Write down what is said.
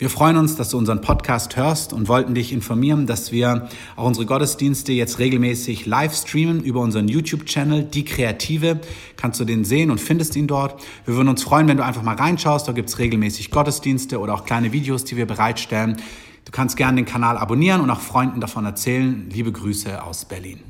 Wir freuen uns, dass du unseren Podcast hörst und wollten dich informieren, dass wir auch unsere Gottesdienste jetzt regelmäßig live streamen über unseren YouTube-Channel, Die Kreative. Kannst du den sehen und findest ihn dort. Wir würden uns freuen, wenn du einfach mal reinschaust. Da gibt's regelmäßig Gottesdienste oder auch kleine Videos, die wir bereitstellen. Du kannst gerne den Kanal abonnieren und auch Freunden davon erzählen. Liebe Grüße aus Berlin.